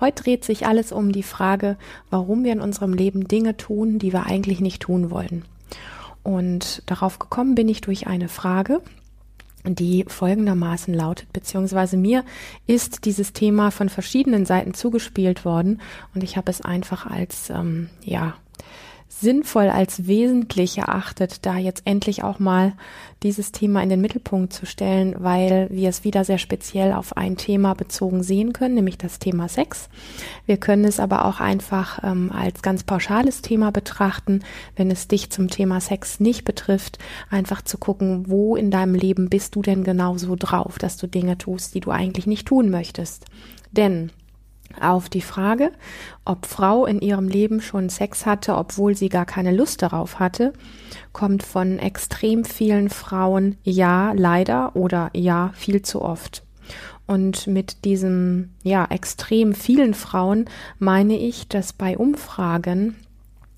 Heute dreht sich alles um die Frage, warum wir in unserem Leben Dinge tun, die wir eigentlich nicht tun wollen. Und darauf gekommen bin ich durch eine Frage, die folgendermaßen lautet, beziehungsweise mir ist dieses Thema von verschiedenen Seiten zugespielt worden und ich habe es einfach als, ähm, ja, sinnvoll als wesentlich erachtet, da jetzt endlich auch mal dieses Thema in den Mittelpunkt zu stellen, weil wir es wieder sehr speziell auf ein Thema bezogen sehen können, nämlich das Thema Sex. Wir können es aber auch einfach ähm, als ganz pauschales Thema betrachten, wenn es dich zum Thema Sex nicht betrifft, einfach zu gucken, wo in deinem Leben bist du denn genau so drauf, dass du Dinge tust, die du eigentlich nicht tun möchtest. Denn auf die Frage, ob Frau in ihrem Leben schon Sex hatte, obwohl sie gar keine Lust darauf hatte, kommt von extrem vielen Frauen ja leider oder ja viel zu oft. Und mit diesem ja extrem vielen Frauen meine ich, dass bei Umfragen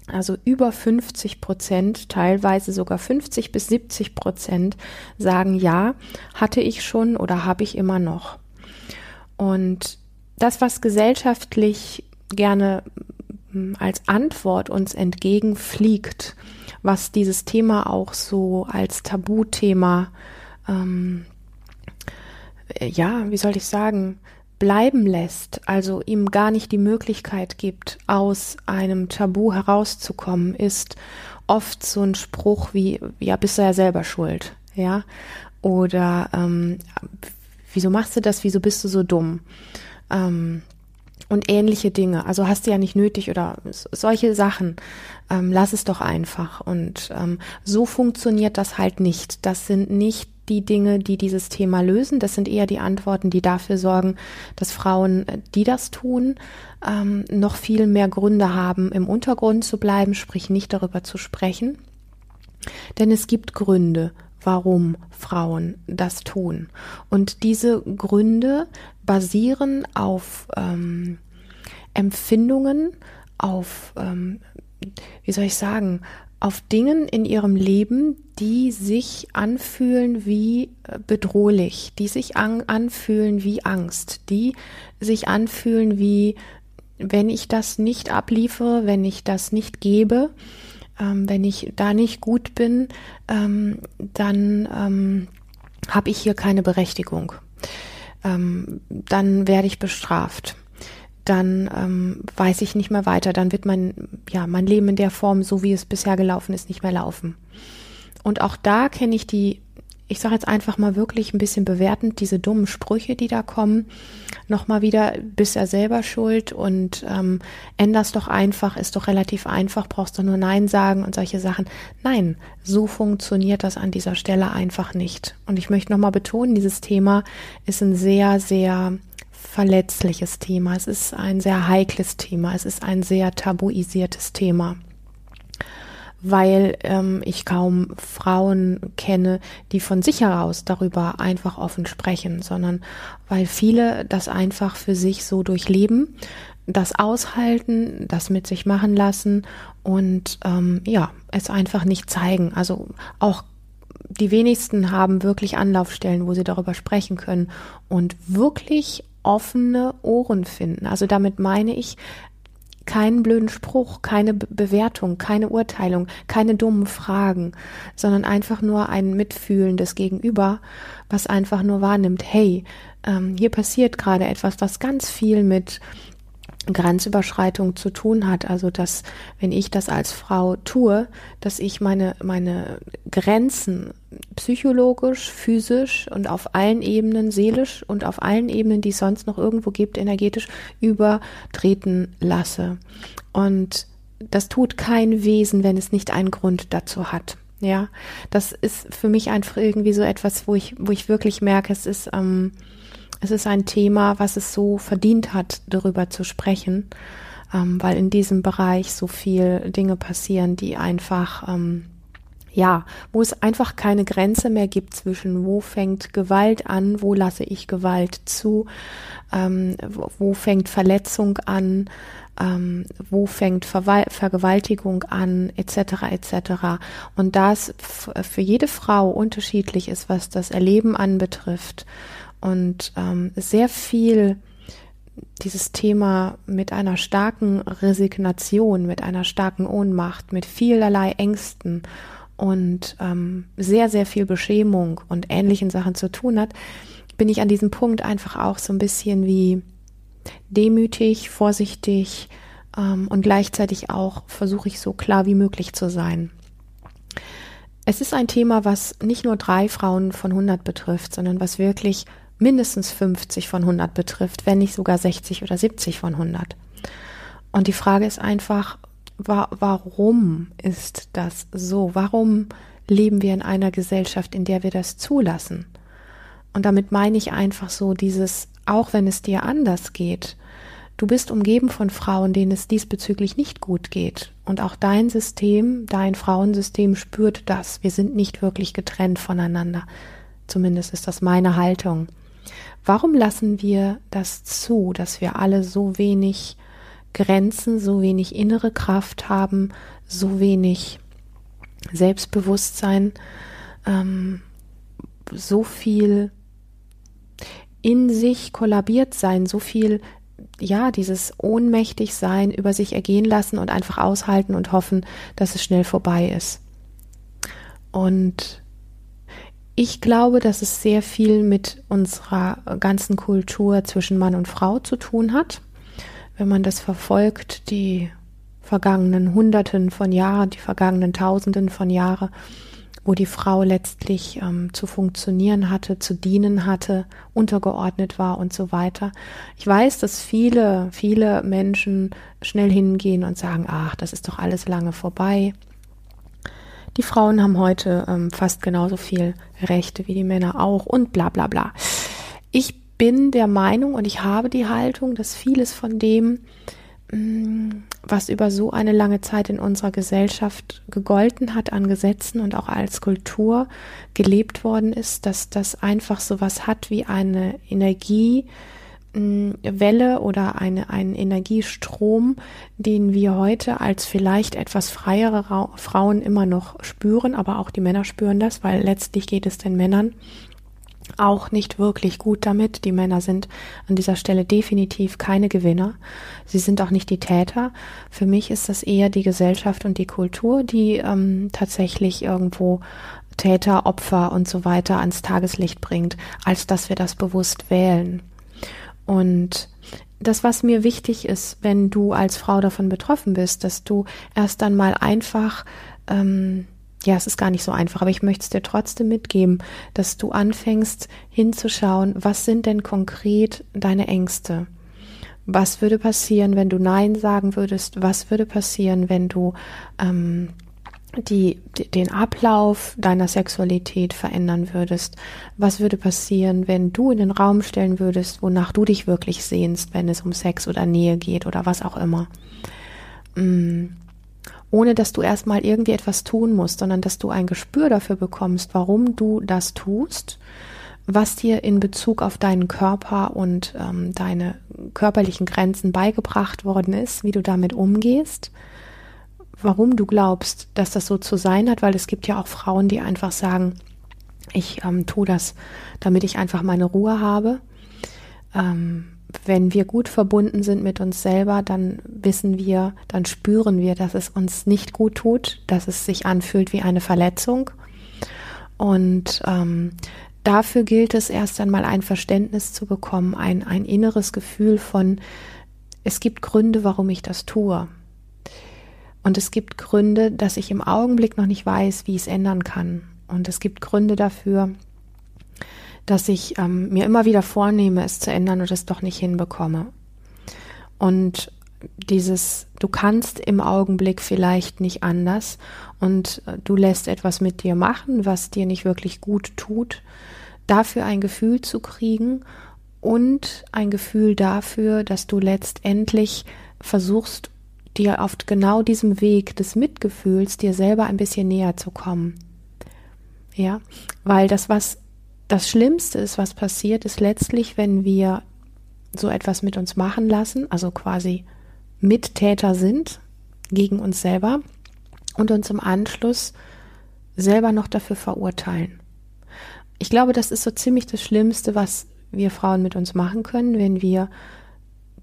also über 50 Prozent, teilweise sogar 50 bis 70 Prozent sagen ja, hatte ich schon oder habe ich immer noch. Und das, was gesellschaftlich gerne hm, als Antwort uns entgegenfliegt, was dieses Thema auch so als Tabuthema, ähm, ja, wie soll ich sagen, bleiben lässt, also ihm gar nicht die Möglichkeit gibt, aus einem Tabu herauszukommen, ist oft so ein Spruch wie, ja, bist du ja selber schuld, ja, oder ähm, wieso machst du das, wieso bist du so dumm? Ähm, und ähnliche Dinge. Also hast du ja nicht nötig oder solche Sachen. Ähm, lass es doch einfach. Und ähm, so funktioniert das halt nicht. Das sind nicht die Dinge, die dieses Thema lösen. Das sind eher die Antworten, die dafür sorgen, dass Frauen, äh, die das tun, ähm, noch viel mehr Gründe haben, im Untergrund zu bleiben, sprich nicht darüber zu sprechen. Denn es gibt Gründe, warum Frauen das tun. Und diese Gründe basieren auf ähm, Empfindungen, auf, ähm, wie soll ich sagen, auf Dingen in ihrem Leben, die sich anfühlen wie äh, bedrohlich, die sich an, anfühlen wie Angst, die sich anfühlen wie, wenn ich das nicht abliefere, wenn ich das nicht gebe, ähm, wenn ich da nicht gut bin, ähm, dann ähm, habe ich hier keine Berechtigung. Ähm, dann werde ich bestraft. Dann ähm, weiß ich nicht mehr weiter. Dann wird mein, ja, mein Leben in der Form, so wie es bisher gelaufen ist, nicht mehr laufen. Und auch da kenne ich die ich sage jetzt einfach mal wirklich ein bisschen bewertend, diese dummen Sprüche, die da kommen, nochmal wieder, bist ja selber schuld und ähm, änderst doch einfach, ist doch relativ einfach, brauchst du nur Nein sagen und solche Sachen. Nein, so funktioniert das an dieser Stelle einfach nicht. Und ich möchte nochmal betonen, dieses Thema ist ein sehr, sehr verletzliches Thema. Es ist ein sehr heikles Thema. Es ist ein sehr tabuisiertes Thema weil ähm, ich kaum Frauen kenne, die von sich heraus darüber einfach offen sprechen, sondern weil viele das einfach für sich so durchleben, das aushalten, das mit sich machen lassen und ähm, ja, es einfach nicht zeigen. Also auch die wenigsten haben wirklich Anlaufstellen, wo sie darüber sprechen können und wirklich offene Ohren finden. Also damit meine ich, keinen blöden Spruch, keine Bewertung, keine Urteilung, keine dummen Fragen, sondern einfach nur ein mitfühlendes Gegenüber, was einfach nur wahrnimmt, hey, ähm, hier passiert gerade etwas, was ganz viel mit Grenzüberschreitung zu tun hat. Also dass, wenn ich das als Frau tue, dass ich meine, meine Grenzen psychologisch, physisch und auf allen Ebenen, seelisch und auf allen Ebenen, die es sonst noch irgendwo gibt, energetisch übertreten lasse. Und das tut kein Wesen, wenn es nicht einen Grund dazu hat. Ja, das ist für mich einfach irgendwie so etwas, wo ich, wo ich wirklich merke, es ist, ähm, es ist ein Thema, was es so verdient hat, darüber zu sprechen, ähm, weil in diesem Bereich so viel Dinge passieren, die einfach ähm, ja, wo es einfach keine Grenze mehr gibt zwischen wo fängt Gewalt an, wo lasse ich Gewalt zu, ähm, wo fängt Verletzung an, ähm, wo fängt Verwal Vergewaltigung an, etc. etc. Und das für jede Frau unterschiedlich ist, was das Erleben anbetrifft und ähm, sehr viel dieses Thema mit einer starken Resignation, mit einer starken Ohnmacht, mit vielerlei Ängsten und ähm, sehr, sehr viel Beschämung und ähnlichen Sachen zu tun hat, bin ich an diesem Punkt einfach auch so ein bisschen wie demütig, vorsichtig ähm, und gleichzeitig auch versuche ich so klar wie möglich zu sein. Es ist ein Thema, was nicht nur drei Frauen von 100 betrifft, sondern was wirklich mindestens 50 von 100 betrifft, wenn nicht sogar 60 oder 70 von 100. Und die Frage ist einfach, wa warum ist das so? Warum leben wir in einer Gesellschaft, in der wir das zulassen? Und damit meine ich einfach so dieses, auch wenn es dir anders geht, du bist umgeben von Frauen, denen es diesbezüglich nicht gut geht. Und auch dein System, dein Frauensystem spürt das. Wir sind nicht wirklich getrennt voneinander. Zumindest ist das meine Haltung. Warum lassen wir das zu, dass wir alle so wenig Grenzen, so wenig innere Kraft haben, so wenig Selbstbewusstsein, ähm, so viel in sich kollabiert sein, so viel, ja, dieses ohnmächtig sein, über sich ergehen lassen und einfach aushalten und hoffen, dass es schnell vorbei ist. Und ich glaube, dass es sehr viel mit unserer ganzen Kultur zwischen Mann und Frau zu tun hat wenn man das verfolgt, die vergangenen Hunderten von Jahren, die vergangenen Tausenden von Jahren, wo die Frau letztlich ähm, zu funktionieren hatte, zu dienen hatte, untergeordnet war und so weiter. Ich weiß, dass viele, viele Menschen schnell hingehen und sagen, ach, das ist doch alles lange vorbei. Die Frauen haben heute ähm, fast genauso viel Rechte wie die Männer auch und bla bla bla. Ich bin der Meinung und ich habe die Haltung, dass vieles von dem, mm, was über so eine lange Zeit in unserer Gesellschaft gegolten hat an Gesetzen und auch als Kultur gelebt worden ist, dass das einfach so was hat wie eine Energiewelle mm, oder eine, einen Energiestrom, den wir heute als vielleicht etwas freiere Ra Frauen immer noch spüren, aber auch die Männer spüren das, weil letztlich geht es den Männern auch nicht wirklich gut damit. Die Männer sind an dieser Stelle definitiv keine Gewinner. Sie sind auch nicht die Täter. Für mich ist das eher die Gesellschaft und die Kultur, die ähm, tatsächlich irgendwo Täter, Opfer und so weiter ans Tageslicht bringt, als dass wir das bewusst wählen. Und das, was mir wichtig ist, wenn du als Frau davon betroffen bist, dass du erst einmal einfach ähm, ja, es ist gar nicht so einfach, aber ich möchte es dir trotzdem mitgeben, dass du anfängst hinzuschauen, was sind denn konkret deine Ängste? Was würde passieren, wenn du Nein sagen würdest? Was würde passieren, wenn du ähm, die, den Ablauf deiner Sexualität verändern würdest? Was würde passieren, wenn du in den Raum stellen würdest, wonach du dich wirklich sehnst, wenn es um Sex oder Nähe geht oder was auch immer? Mm ohne dass du erstmal irgendwie etwas tun musst, sondern dass du ein Gespür dafür bekommst, warum du das tust, was dir in Bezug auf deinen Körper und ähm, deine körperlichen Grenzen beigebracht worden ist, wie du damit umgehst, warum du glaubst, dass das so zu sein hat, weil es gibt ja auch Frauen, die einfach sagen, ich ähm, tue das, damit ich einfach meine Ruhe habe. Ähm, wenn wir gut verbunden sind mit uns selber, dann wissen wir, dann spüren wir, dass es uns nicht gut tut, dass es sich anfühlt wie eine Verletzung. Und ähm, dafür gilt es erst einmal ein Verständnis zu bekommen, ein, ein inneres Gefühl von, es gibt Gründe, warum ich das tue. Und es gibt Gründe, dass ich im Augenblick noch nicht weiß, wie ich es ändern kann. Und es gibt Gründe dafür, dass ich ähm, mir immer wieder vornehme, es zu ändern und es doch nicht hinbekomme. Und dieses, du kannst im Augenblick vielleicht nicht anders und äh, du lässt etwas mit dir machen, was dir nicht wirklich gut tut, dafür ein Gefühl zu kriegen und ein Gefühl dafür, dass du letztendlich versuchst, dir auf genau diesem Weg des Mitgefühls dir selber ein bisschen näher zu kommen. Ja, weil das, was das Schlimmste ist, was passiert, ist letztlich, wenn wir so etwas mit uns machen lassen, also quasi Mittäter sind gegen uns selber und uns im Anschluss selber noch dafür verurteilen. Ich glaube, das ist so ziemlich das Schlimmste, was wir Frauen mit uns machen können, wenn wir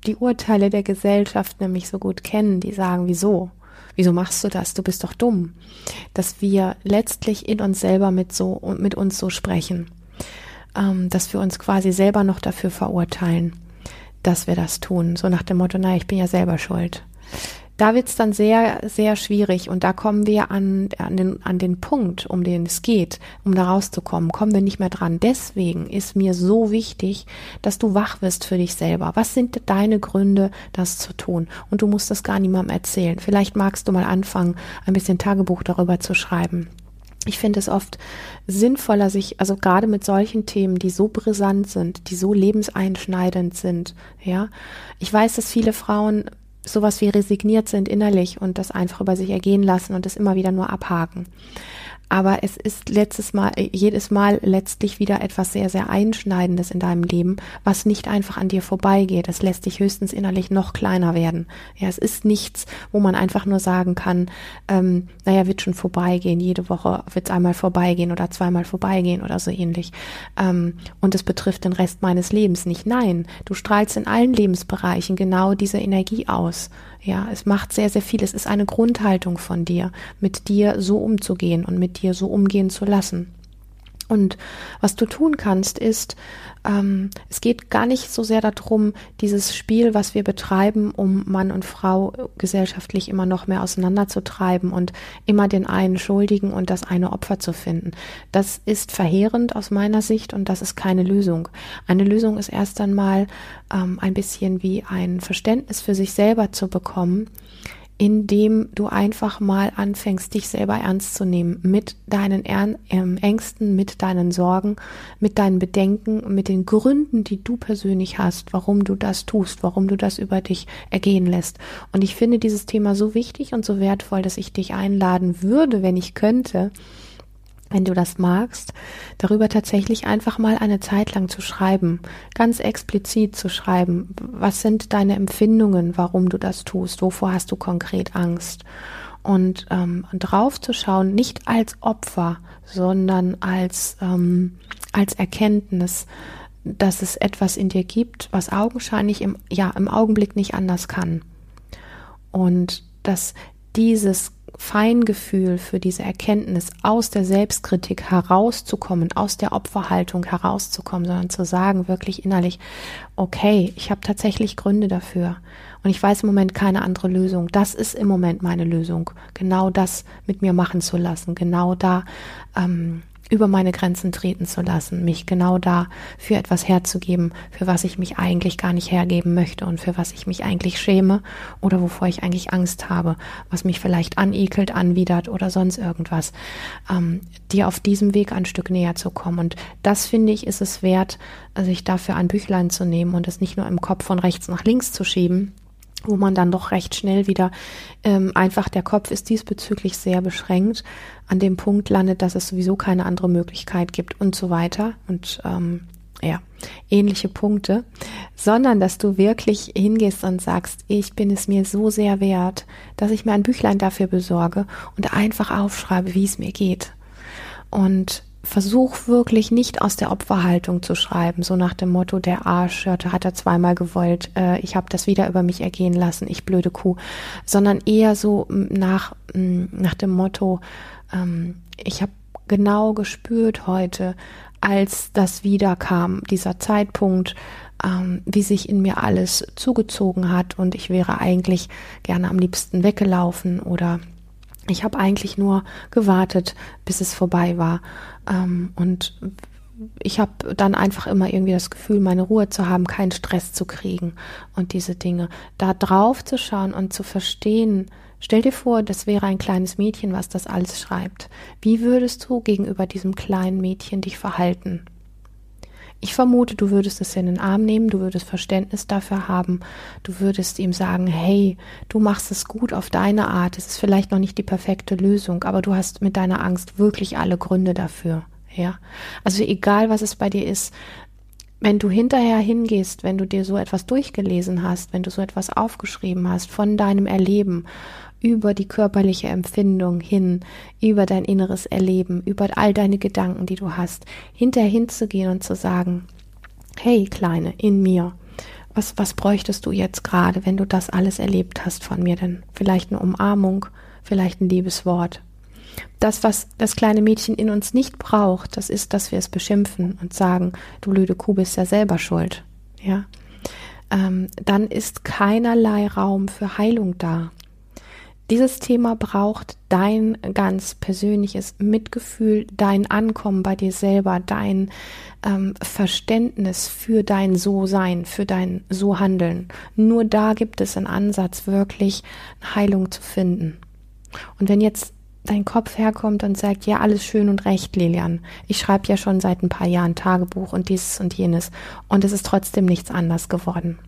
die Urteile der Gesellschaft nämlich so gut kennen, die sagen, wieso? Wieso machst du das? Du bist doch dumm. Dass wir letztlich in uns selber mit so und mit uns so sprechen. Ähm, dass wir uns quasi selber noch dafür verurteilen, dass wir das tun. So nach dem Motto, naja, ich bin ja selber schuld da wird's dann sehr, sehr schwierig und da kommen wir an, an, den, an den Punkt, um den es geht, um da rauszukommen, kommen wir nicht mehr dran. Deswegen ist mir so wichtig, dass du wach wirst für dich selber. Was sind deine Gründe, das zu tun? Und du musst das gar niemandem erzählen. Vielleicht magst du mal anfangen, ein bisschen Tagebuch darüber zu schreiben. Ich finde es oft sinnvoller, sich, also gerade mit solchen Themen, die so brisant sind, die so lebenseinschneidend sind, ja. Ich weiß, dass viele Frauen sowas wie resigniert sind innerlich und das einfach über sich ergehen lassen und das immer wieder nur abhaken. Aber es ist letztes Mal, jedes Mal letztlich wieder etwas sehr, sehr Einschneidendes in deinem Leben, was nicht einfach an dir vorbeigeht. Es lässt dich höchstens innerlich noch kleiner werden. Ja, es ist nichts, wo man einfach nur sagen kann, ähm, naja, wird schon vorbeigehen. Jede Woche wird es einmal vorbeigehen oder zweimal vorbeigehen oder so ähnlich. Ähm, und es betrifft den Rest meines Lebens nicht. Nein, du strahlst in allen Lebensbereichen genau diese Energie aus. Ja, es macht sehr, sehr viel. Es ist eine Grundhaltung von dir, mit dir so umzugehen und mit dir so umgehen zu lassen. Und was du tun kannst, ist, ähm, es geht gar nicht so sehr darum, dieses Spiel, was wir betreiben, um Mann und Frau gesellschaftlich immer noch mehr auseinanderzutreiben und immer den einen schuldigen und das eine Opfer zu finden. Das ist verheerend aus meiner Sicht und das ist keine Lösung. Eine Lösung ist erst einmal ähm, ein bisschen wie ein Verständnis für sich selber zu bekommen, indem du einfach mal anfängst, dich selber ernst zu nehmen mit deinen ähm, Ängsten, mit deinen Sorgen, mit deinen Bedenken, mit den Gründen, die du persönlich hast, warum du das tust, warum du das über dich ergehen lässt. Und ich finde dieses Thema so wichtig und so wertvoll, dass ich dich einladen würde, wenn ich könnte, wenn du das magst, darüber tatsächlich einfach mal eine Zeit lang zu schreiben, ganz explizit zu schreiben, was sind deine Empfindungen, warum du das tust, wovor hast du konkret Angst? Und ähm, drauf zu schauen, nicht als Opfer, sondern als ähm, als Erkenntnis, dass es etwas in dir gibt, was augenscheinlich im ja im Augenblick nicht anders kann. Und dass dieses Feingefühl für diese Erkenntnis, aus der Selbstkritik herauszukommen, aus der Opferhaltung herauszukommen, sondern zu sagen wirklich innerlich, okay, ich habe tatsächlich Gründe dafür und ich weiß im Moment keine andere Lösung. Das ist im Moment meine Lösung, genau das mit mir machen zu lassen, genau da ähm, über meine Grenzen treten zu lassen, mich genau da für etwas herzugeben, für was ich mich eigentlich gar nicht hergeben möchte und für was ich mich eigentlich schäme oder wovor ich eigentlich Angst habe, was mich vielleicht anekelt, anwidert oder sonst irgendwas, ähm, dir auf diesem Weg ein Stück näher zu kommen. Und das finde ich, ist es wert, sich dafür ein Büchlein zu nehmen und es nicht nur im Kopf von rechts nach links zu schieben, wo man dann doch recht schnell wieder ähm, einfach der Kopf ist diesbezüglich sehr beschränkt, an dem Punkt landet, dass es sowieso keine andere Möglichkeit gibt und so weiter. Und ähm, ja, ähnliche Punkte, sondern dass du wirklich hingehst und sagst, ich bin es mir so sehr wert, dass ich mir ein Büchlein dafür besorge und einfach aufschreibe, wie es mir geht. Und versuch wirklich nicht aus der Opferhaltung zu schreiben, so nach dem Motto, der Arsch hat er zweimal gewollt, äh, ich habe das wieder über mich ergehen lassen, ich blöde Kuh, sondern eher so nach, nach dem Motto, ähm, ich habe genau gespürt heute, als das wieder kam, dieser Zeitpunkt, ähm, wie sich in mir alles zugezogen hat und ich wäre eigentlich gerne am liebsten weggelaufen oder ich habe eigentlich nur gewartet, bis es vorbei war. Ähm, und ich habe dann einfach immer irgendwie das Gefühl, meine Ruhe zu haben, keinen Stress zu kriegen und diese Dinge. Da drauf zu schauen und zu verstehen, stell dir vor, das wäre ein kleines Mädchen, was das alles schreibt. Wie würdest du gegenüber diesem kleinen Mädchen dich verhalten? Ich vermute, du würdest es in den Arm nehmen, du würdest Verständnis dafür haben, du würdest ihm sagen, hey, du machst es gut auf deine Art, es ist vielleicht noch nicht die perfekte Lösung, aber du hast mit deiner Angst wirklich alle Gründe dafür. Ja, also egal was es bei dir ist, wenn du hinterher hingehst, wenn du dir so etwas durchgelesen hast, wenn du so etwas aufgeschrieben hast von deinem Erleben über die körperliche Empfindung hin, über dein inneres Erleben, über all deine Gedanken, die du hast, hinterher hinzugehen und zu sagen, hey Kleine, in mir, was, was bräuchtest du jetzt gerade, wenn du das alles erlebt hast von mir denn? Vielleicht eine Umarmung, vielleicht ein Liebeswort. Das, was das kleine Mädchen in uns nicht braucht, das ist, dass wir es beschimpfen und sagen, du blöde Kuh bist ja selber schuld. Ja, ähm, dann ist keinerlei Raum für Heilung da. Dieses Thema braucht dein ganz persönliches Mitgefühl, dein Ankommen bei dir selber, dein ähm, Verständnis für dein So-Sein, für dein So-Handeln. Nur da gibt es einen Ansatz, wirklich Heilung zu finden. Und wenn jetzt dein Kopf herkommt und sagt, ja, alles schön und recht, Lilian. Ich schreibe ja schon seit ein paar Jahren Tagebuch und dieses und jenes und es ist trotzdem nichts anders geworden.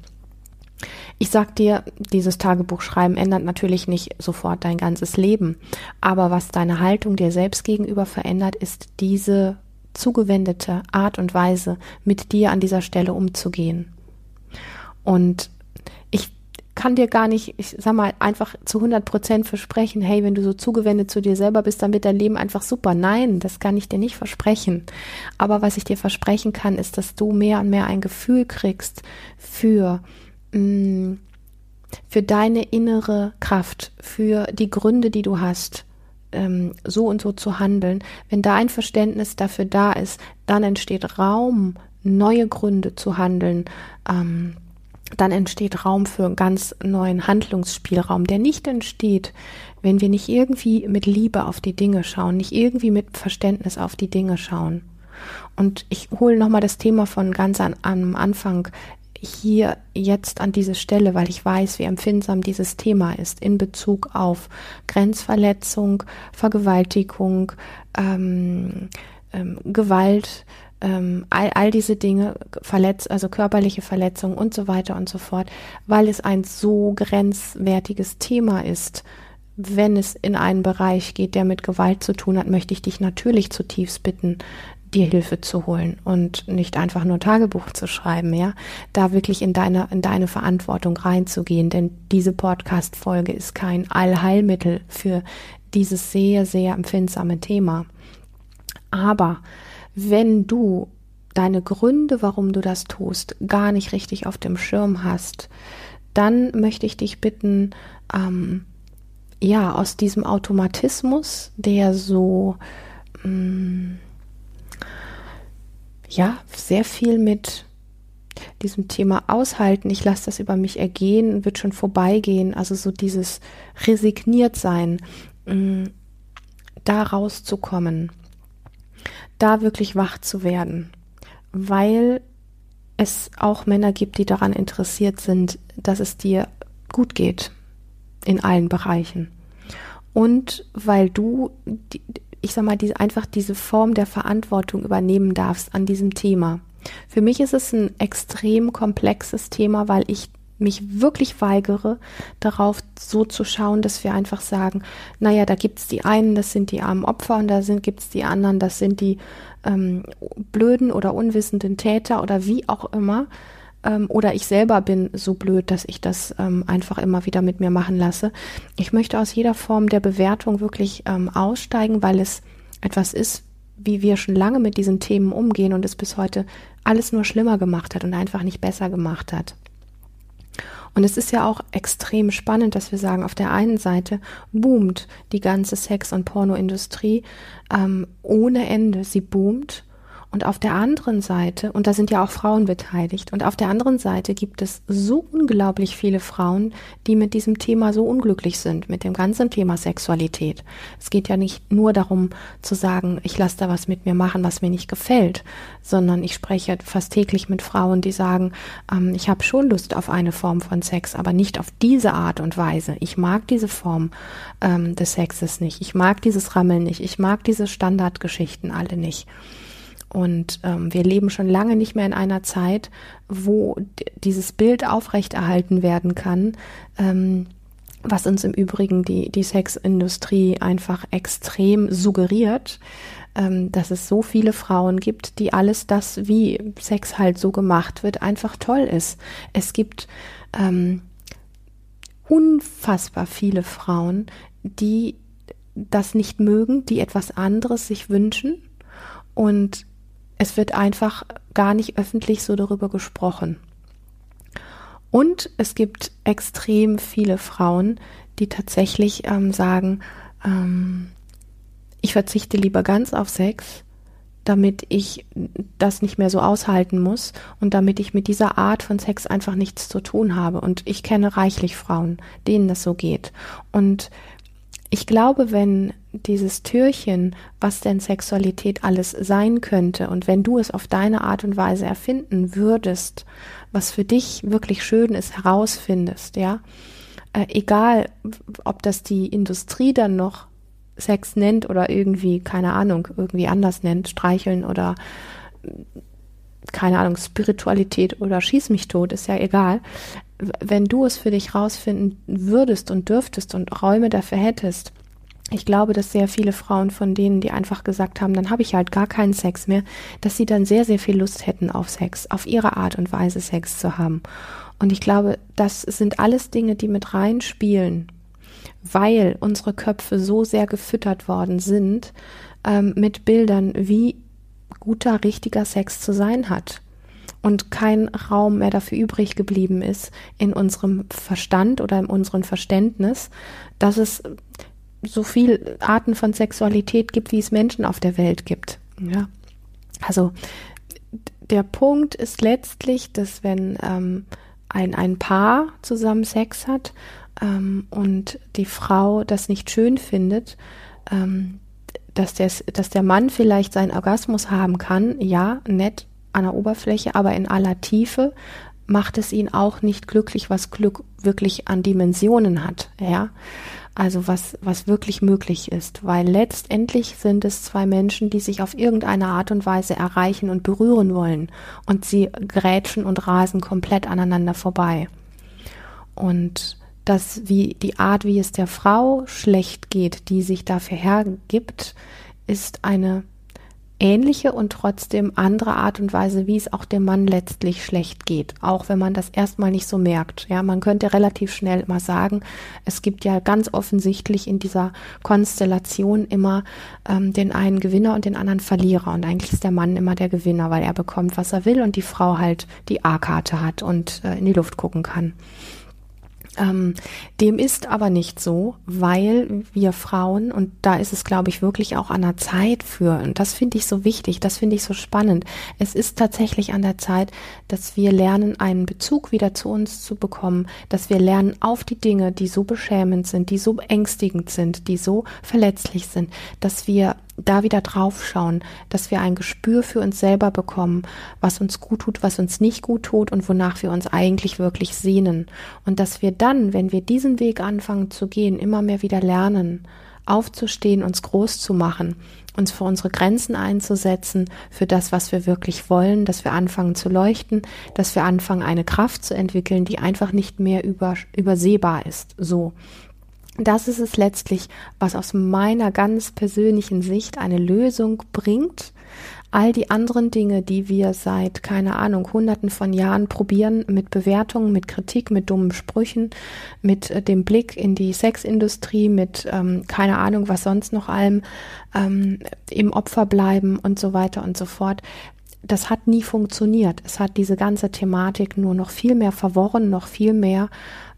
Ich sag dir, dieses Tagebuchschreiben ändert natürlich nicht sofort dein ganzes Leben, aber was deine Haltung dir selbst gegenüber verändert, ist diese zugewendete Art und Weise, mit dir an dieser Stelle umzugehen. Und ich kann dir gar nicht, ich sag mal, einfach zu 100 Prozent versprechen, hey, wenn du so zugewendet zu dir selber bist, dann wird dein Leben einfach super. Nein, das kann ich dir nicht versprechen. Aber was ich dir versprechen kann, ist, dass du mehr und mehr ein Gefühl kriegst für, mm, für deine innere Kraft, für die Gründe, die du hast, ähm, so und so zu handeln. Wenn da ein Verständnis dafür da ist, dann entsteht Raum, neue Gründe zu handeln. Ähm, dann entsteht Raum für ganz neuen Handlungsspielraum, der nicht entsteht, wenn wir nicht irgendwie mit Liebe auf die Dinge schauen, nicht irgendwie mit Verständnis auf die Dinge schauen. Und ich hole nochmal das Thema von ganz an, am Anfang hier jetzt an diese Stelle, weil ich weiß, wie empfindsam dieses Thema ist in Bezug auf Grenzverletzung, Vergewaltigung, ähm, ähm, Gewalt, ähm, all, all diese Dinge, Verletz, also körperliche Verletzungen und so weiter und so fort, weil es ein so grenzwertiges Thema ist. Wenn es in einen Bereich geht, der mit Gewalt zu tun hat, möchte ich dich natürlich zutiefst bitten, dir Hilfe zu holen und nicht einfach nur Tagebuch zu schreiben, ja, da wirklich in deine, in deine Verantwortung reinzugehen, denn diese Podcast-Folge ist kein Allheilmittel für dieses sehr, sehr empfindsame Thema. Aber wenn du deine Gründe, warum du das tust, gar nicht richtig auf dem Schirm hast, dann möchte ich dich bitten, ähm, ja, aus diesem Automatismus, der so, ähm, ja, sehr viel mit diesem Thema aushalten, ich lasse das über mich ergehen, wird schon vorbeigehen, also so dieses resigniert sein, ähm, da rauszukommen da wirklich wach zu werden, weil es auch Männer gibt, die daran interessiert sind, dass es dir gut geht in allen Bereichen. Und weil du, ich sag mal, diese, einfach diese Form der Verantwortung übernehmen darfst an diesem Thema. Für mich ist es ein extrem komplexes Thema, weil ich mich wirklich weigere, darauf so zu schauen, dass wir einfach sagen, naja, da gibt's die einen, das sind die armen Opfer und da sind, gibt's die anderen, das sind die ähm, blöden oder unwissenden Täter oder wie auch immer. Ähm, oder ich selber bin so blöd, dass ich das ähm, einfach immer wieder mit mir machen lasse. Ich möchte aus jeder Form der Bewertung wirklich ähm, aussteigen, weil es etwas ist, wie wir schon lange mit diesen Themen umgehen und es bis heute alles nur schlimmer gemacht hat und einfach nicht besser gemacht hat. Und es ist ja auch extrem spannend, dass wir sagen, auf der einen Seite boomt die ganze Sex- und Pornoindustrie ähm, ohne Ende. Sie boomt und auf der anderen Seite, und da sind ja auch Frauen beteiligt, und auf der anderen Seite gibt es so unglaublich viele Frauen, die mit diesem Thema so unglücklich sind, mit dem ganzen Thema Sexualität. Es geht ja nicht nur darum zu sagen, ich lasse da was mit mir machen, was mir nicht gefällt, sondern ich spreche fast täglich mit Frauen, die sagen, ähm, ich habe schon Lust auf eine Form von Sex, aber nicht auf diese Art und Weise. Ich mag diese Form ähm, des Sexes nicht. Ich mag dieses Rammeln nicht. Ich mag diese Standardgeschichten alle nicht. Und ähm, wir leben schon lange nicht mehr in einer Zeit, wo dieses Bild aufrechterhalten werden kann, ähm, was uns im Übrigen die, die Sexindustrie einfach extrem suggeriert, ähm, dass es so viele Frauen gibt, die alles das, wie Sex halt so gemacht wird, einfach toll ist. Es gibt ähm, unfassbar viele Frauen, die das nicht mögen, die etwas anderes sich wünschen und es wird einfach gar nicht öffentlich so darüber gesprochen. Und es gibt extrem viele Frauen, die tatsächlich ähm, sagen, ähm, ich verzichte lieber ganz auf Sex, damit ich das nicht mehr so aushalten muss und damit ich mit dieser Art von Sex einfach nichts zu tun habe. Und ich kenne reichlich Frauen, denen das so geht. Und ich glaube, wenn dieses Türchen, was denn Sexualität alles sein könnte, und wenn du es auf deine Art und Weise erfinden würdest, was für dich wirklich schön ist, herausfindest, ja, äh, egal, ob das die Industrie dann noch Sex nennt oder irgendwie, keine Ahnung, irgendwie anders nennt, streicheln oder keine Ahnung, Spiritualität oder schieß mich tot, ist ja egal. Wenn du es für dich rausfinden würdest und dürftest und Räume dafür hättest, ich glaube, dass sehr viele Frauen von denen, die einfach gesagt haben, dann habe ich halt gar keinen Sex mehr, dass sie dann sehr, sehr viel Lust hätten auf Sex, auf ihre Art und Weise Sex zu haben. Und ich glaube, das sind alles Dinge, die mit reinspielen, weil unsere Köpfe so sehr gefüttert worden sind ähm, mit Bildern, wie guter, richtiger Sex zu sein hat. Und kein Raum mehr dafür übrig geblieben ist in unserem Verstand oder in unserem Verständnis, dass es so viel Arten von Sexualität gibt, wie es Menschen auf der Welt gibt. Ja. Also der Punkt ist letztlich, dass wenn ähm, ein, ein Paar zusammen Sex hat ähm, und die Frau das nicht schön findet, ähm, dass, der, dass der Mann vielleicht seinen Orgasmus haben kann, ja, nett an der Oberfläche, aber in aller Tiefe macht es ihn auch nicht glücklich, was Glück wirklich an Dimensionen hat, ja. Also was, was wirklich möglich ist, weil letztendlich sind es zwei Menschen, die sich auf irgendeine Art und Weise erreichen und berühren wollen und sie grätschen und rasen komplett aneinander vorbei. Und das, wie die Art, wie es der Frau schlecht geht, die sich dafür hergibt, ist eine ähnliche und trotzdem andere Art und Weise, wie es auch dem Mann letztlich schlecht geht, auch wenn man das erstmal nicht so merkt. Ja, man könnte relativ schnell immer sagen, es gibt ja ganz offensichtlich in dieser Konstellation immer ähm, den einen Gewinner und den anderen Verlierer und eigentlich ist der Mann immer der Gewinner, weil er bekommt, was er will und die Frau halt die A-Karte hat und äh, in die Luft gucken kann. Ähm, dem ist aber nicht so, weil wir Frauen, und da ist es, glaube ich, wirklich auch an der Zeit für, und das finde ich so wichtig, das finde ich so spannend. Es ist tatsächlich an der Zeit, dass wir lernen, einen Bezug wieder zu uns zu bekommen, dass wir lernen, auf die Dinge, die so beschämend sind, die so ängstigend sind, die so verletzlich sind, dass wir da wieder draufschauen, dass wir ein Gespür für uns selber bekommen, was uns gut tut, was uns nicht gut tut und wonach wir uns eigentlich wirklich sehnen. Und dass wir dann, wenn wir diesen Weg anfangen zu gehen, immer mehr wieder lernen, aufzustehen, uns groß zu machen, uns für unsere Grenzen einzusetzen, für das, was wir wirklich wollen, dass wir anfangen zu leuchten, dass wir anfangen, eine Kraft zu entwickeln, die einfach nicht mehr über, übersehbar ist. So das ist es letztlich, was aus meiner ganz persönlichen Sicht eine Lösung bringt. All die anderen Dinge, die wir seit, keine Ahnung, hunderten von Jahren probieren, mit Bewertungen, mit Kritik, mit dummen Sprüchen, mit äh, dem Blick in die Sexindustrie, mit ähm, keine Ahnung, was sonst noch allem, ähm, im Opfer bleiben und so weiter und so fort, das hat nie funktioniert. Es hat diese ganze Thematik nur noch viel mehr verworren, noch viel mehr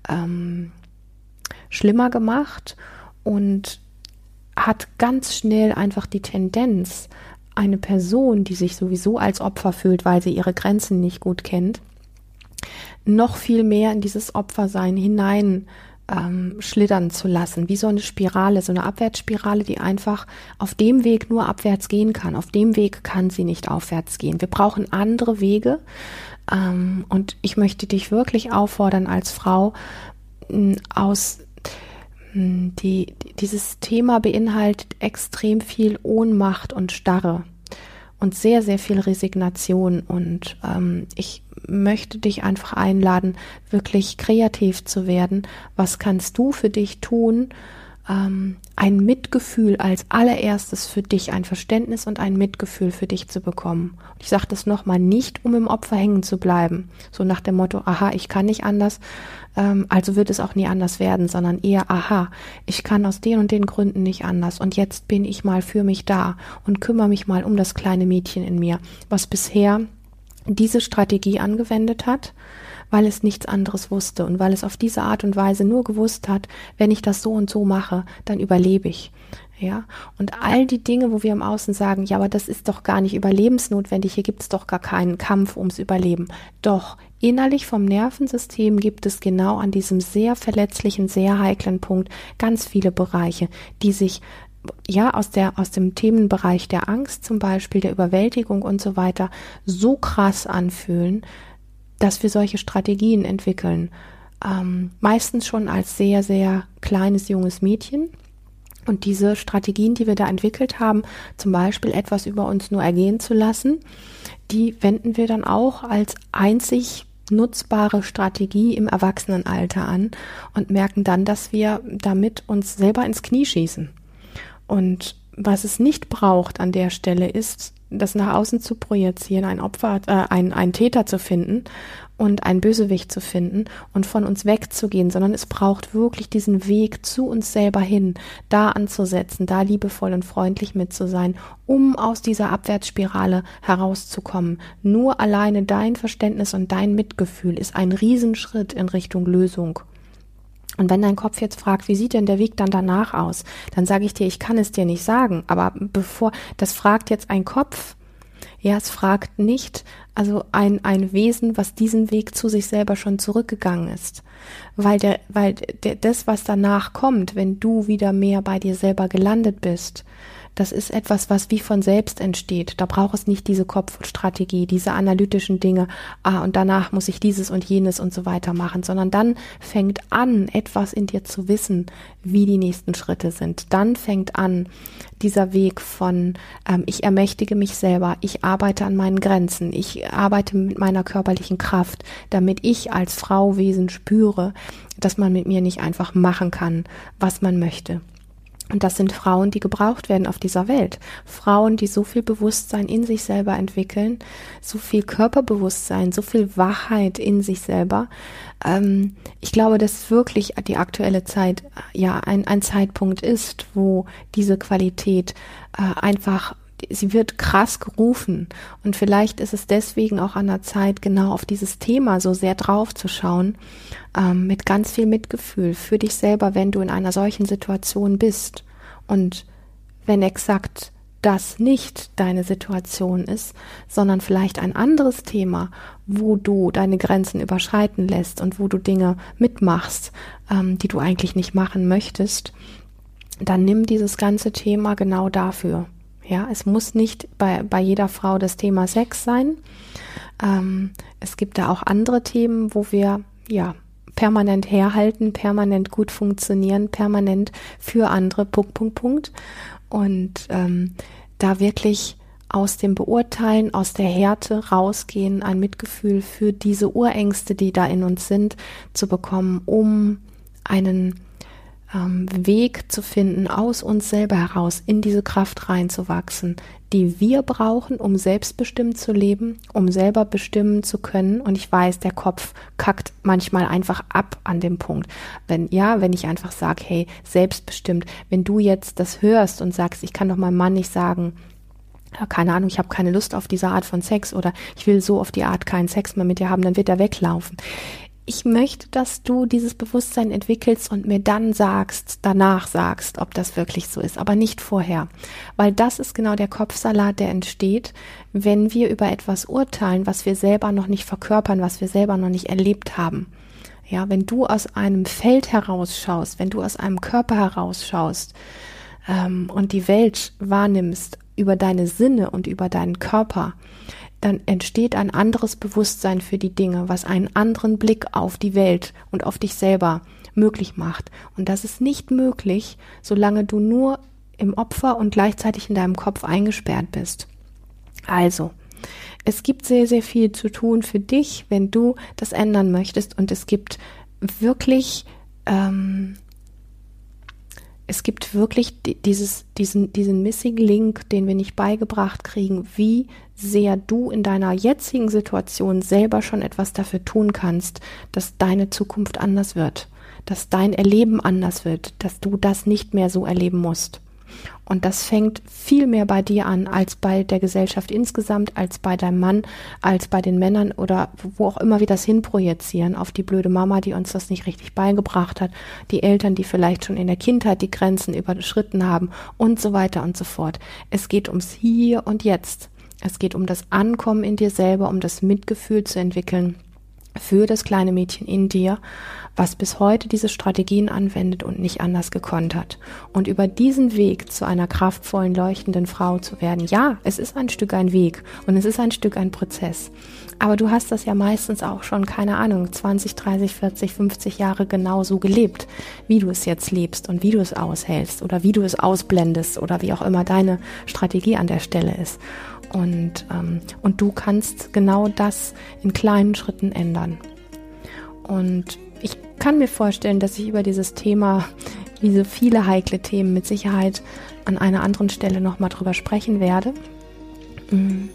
ähm, schlimmer gemacht und hat ganz schnell einfach die Tendenz, eine Person, die sich sowieso als Opfer fühlt, weil sie ihre Grenzen nicht gut kennt, noch viel mehr in dieses Opfersein hinein ähm, schlittern zu lassen, wie so eine Spirale, so eine Abwärtsspirale, die einfach auf dem Weg nur abwärts gehen kann. Auf dem Weg kann sie nicht aufwärts gehen. Wir brauchen andere Wege. Ähm, und ich möchte dich wirklich auffordern als Frau aus die, dieses Thema beinhaltet extrem viel Ohnmacht und Starre. und sehr, sehr viel Resignation. Und ähm, ich möchte dich einfach einladen, wirklich kreativ zu werden. Was kannst du für dich tun? Ähm, ein Mitgefühl als allererstes für dich, ein Verständnis und ein Mitgefühl für dich zu bekommen. Und ich sage das nochmal nicht, um im Opfer hängen zu bleiben, so nach dem Motto, aha, ich kann nicht anders, ähm, also wird es auch nie anders werden, sondern eher, aha, ich kann aus den und den Gründen nicht anders. Und jetzt bin ich mal für mich da und kümmere mich mal um das kleine Mädchen in mir, was bisher diese Strategie angewendet hat, weil es nichts anderes wusste und weil es auf diese Art und Weise nur gewusst hat, wenn ich das so und so mache, dann überlebe ich. Ja, und all die Dinge, wo wir im Außen sagen, ja, aber das ist doch gar nicht überlebensnotwendig, hier gibt es doch gar keinen Kampf ums Überleben. Doch, innerlich vom Nervensystem gibt es genau an diesem sehr verletzlichen, sehr heiklen Punkt ganz viele Bereiche, die sich ja, aus der, aus dem Themenbereich der Angst zum Beispiel, der Überwältigung und so weiter so krass anfühlen, dass wir solche Strategien entwickeln. Ähm, meistens schon als sehr, sehr kleines junges Mädchen. Und diese Strategien, die wir da entwickelt haben, zum Beispiel etwas über uns nur ergehen zu lassen, die wenden wir dann auch als einzig nutzbare Strategie im Erwachsenenalter an und merken dann, dass wir damit uns selber ins Knie schießen. Und was es nicht braucht an der Stelle ist, das nach außen zu projizieren, ein Opfer, äh, ein, ein Täter zu finden und ein Bösewicht zu finden und von uns wegzugehen, sondern es braucht wirklich diesen Weg zu uns selber hin, da anzusetzen, da liebevoll und freundlich mit zu sein, um aus dieser Abwärtsspirale herauszukommen. Nur alleine dein Verständnis und dein Mitgefühl ist ein Riesenschritt in Richtung Lösung. Und wenn dein Kopf jetzt fragt, wie sieht denn der Weg dann danach aus, dann sage ich dir, ich kann es dir nicht sagen. Aber bevor, das fragt jetzt ein Kopf. Ja, es fragt nicht, also ein, ein Wesen, was diesen Weg zu sich selber schon zurückgegangen ist. Weil der, weil der, das, was danach kommt, wenn du wieder mehr bei dir selber gelandet bist, das ist etwas, was wie von selbst entsteht. Da braucht es nicht diese Kopfstrategie, diese analytischen Dinge, ah, und danach muss ich dieses und jenes und so weiter machen, sondern dann fängt an, etwas in dir zu wissen, wie die nächsten Schritte sind. Dann fängt an, dieser Weg von, ähm, ich ermächtige mich selber, ich arbeite an meinen Grenzen, ich arbeite mit meiner körperlichen Kraft, damit ich als Frauwesen spüre, dass man mit mir nicht einfach machen kann, was man möchte. Und das sind Frauen, die gebraucht werden auf dieser Welt. Frauen, die so viel Bewusstsein in sich selber entwickeln, so viel Körperbewusstsein, so viel Wachheit in sich selber. Ähm, ich glaube, dass wirklich die aktuelle Zeit äh, ja ein, ein Zeitpunkt ist, wo diese Qualität äh, einfach sie wird krass gerufen. Und vielleicht ist es deswegen auch an der Zeit, genau auf dieses Thema so sehr drauf zu schauen, ähm, mit ganz viel Mitgefühl für dich selber, wenn du in einer solchen Situation bist. Und wenn exakt das nicht deine Situation ist, sondern vielleicht ein anderes Thema, wo du deine Grenzen überschreiten lässt und wo du Dinge mitmachst, ähm, die du eigentlich nicht machen möchtest, dann nimm dieses ganze Thema genau dafür. Ja, es muss nicht bei, bei jeder Frau das Thema Sex sein. Ähm, es gibt da auch andere Themen, wo wir ja permanent herhalten, permanent gut funktionieren, permanent für andere, Punkt, Punkt, Punkt. Und ähm, da wirklich aus dem Beurteilen, aus der Härte rausgehen, ein Mitgefühl für diese Urängste, die da in uns sind, zu bekommen, um einen ähm, Weg zu finden, aus uns selber heraus in diese Kraft reinzuwachsen, die wir brauchen, um selbstbestimmt zu leben, um selber bestimmen zu können. Und ich weiß, der Kopf kackt manchmal einfach ab an dem Punkt. Wenn, ja, wenn ich einfach sage, hey, selbstbestimmt, wenn du jetzt das hörst und sagst, ich kann doch meinem Mann nicht sagen, keine Ahnung, ich habe keine Lust auf diese Art von Sex oder ich will so auf die Art keinen Sex mehr mit dir haben, dann wird er weglaufen ich möchte, dass du dieses Bewusstsein entwickelst und mir dann sagst, danach sagst, ob das wirklich so ist, aber nicht vorher. Weil das ist genau der Kopfsalat, der entsteht, wenn wir über etwas urteilen, was wir selber noch nicht verkörpern, was wir selber noch nicht erlebt haben. Ja, wenn du aus einem Feld herausschaust, wenn du aus einem Körper herausschaust ähm, und die Welt wahrnimmst über deine Sinne und über deinen Körper, dann entsteht ein anderes Bewusstsein für die Dinge, was einen anderen Blick auf die Welt und auf dich selber möglich macht. Und das ist nicht möglich, solange du nur im Opfer und gleichzeitig in deinem Kopf eingesperrt bist. Also, es gibt sehr, sehr viel zu tun für dich, wenn du das ändern möchtest. Und es gibt wirklich, ähm, es gibt wirklich dieses, diesen, diesen Missing Link, den wir nicht beigebracht kriegen, wie sehr du in deiner jetzigen Situation selber schon etwas dafür tun kannst, dass deine Zukunft anders wird, dass dein Erleben anders wird, dass du das nicht mehr so erleben musst. Und das fängt viel mehr bei dir an als bei der Gesellschaft insgesamt, als bei deinem Mann, als bei den Männern oder wo auch immer wir das hinprojizieren auf die blöde Mama, die uns das nicht richtig beigebracht hat, die Eltern, die vielleicht schon in der Kindheit die Grenzen überschritten haben und so weiter und so fort. Es geht ums Hier und Jetzt. Es geht um das Ankommen in dir selber, um das Mitgefühl zu entwickeln für das kleine Mädchen in dir, was bis heute diese Strategien anwendet und nicht anders gekonnt hat. Und über diesen Weg zu einer kraftvollen, leuchtenden Frau zu werden, ja, es ist ein Stück ein Weg und es ist ein Stück ein Prozess. Aber du hast das ja meistens auch schon, keine Ahnung, 20, 30, 40, 50 Jahre genau so gelebt, wie du es jetzt lebst und wie du es aushältst oder wie du es ausblendest oder wie auch immer deine Strategie an der Stelle ist. Und, ähm, und du kannst genau das in kleinen Schritten ändern. Und ich kann mir vorstellen, dass ich über dieses Thema, wie so viele heikle Themen, mit Sicherheit an einer anderen Stelle nochmal drüber sprechen werde. Mm.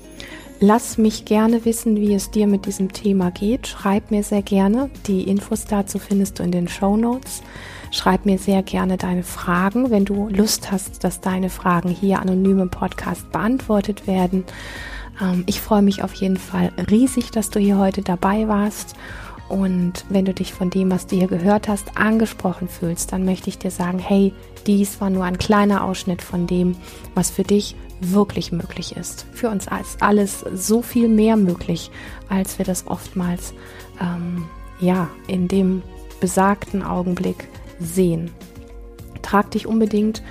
Lass mich gerne wissen, wie es dir mit diesem Thema geht. Schreib mir sehr gerne. Die Infos dazu findest du in den Show Notes. Schreib mir sehr gerne deine Fragen, wenn du Lust hast, dass deine Fragen hier anonym im Podcast beantwortet werden. Ähm, ich freue mich auf jeden Fall riesig, dass du hier heute dabei warst. Und wenn du dich von dem, was du hier gehört hast, angesprochen fühlst, dann möchte ich dir sagen, hey, dies war nur ein kleiner Ausschnitt von dem, was für dich wirklich möglich ist. Für uns ist alles so viel mehr möglich, als wir das oftmals ähm, ja in dem besagten Augenblick sehen. Trag dich unbedingt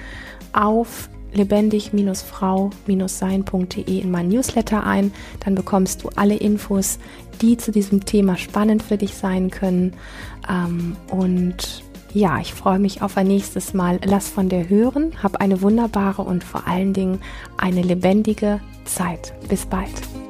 auf lebendig-frau-sein.de in mein Newsletter ein. Dann bekommst du alle Infos, die zu diesem Thema spannend für dich sein können. Ähm, und ja, ich freue mich auf ein nächstes Mal. Lass von dir hören. Hab eine wunderbare und vor allen Dingen eine lebendige Zeit. Bis bald.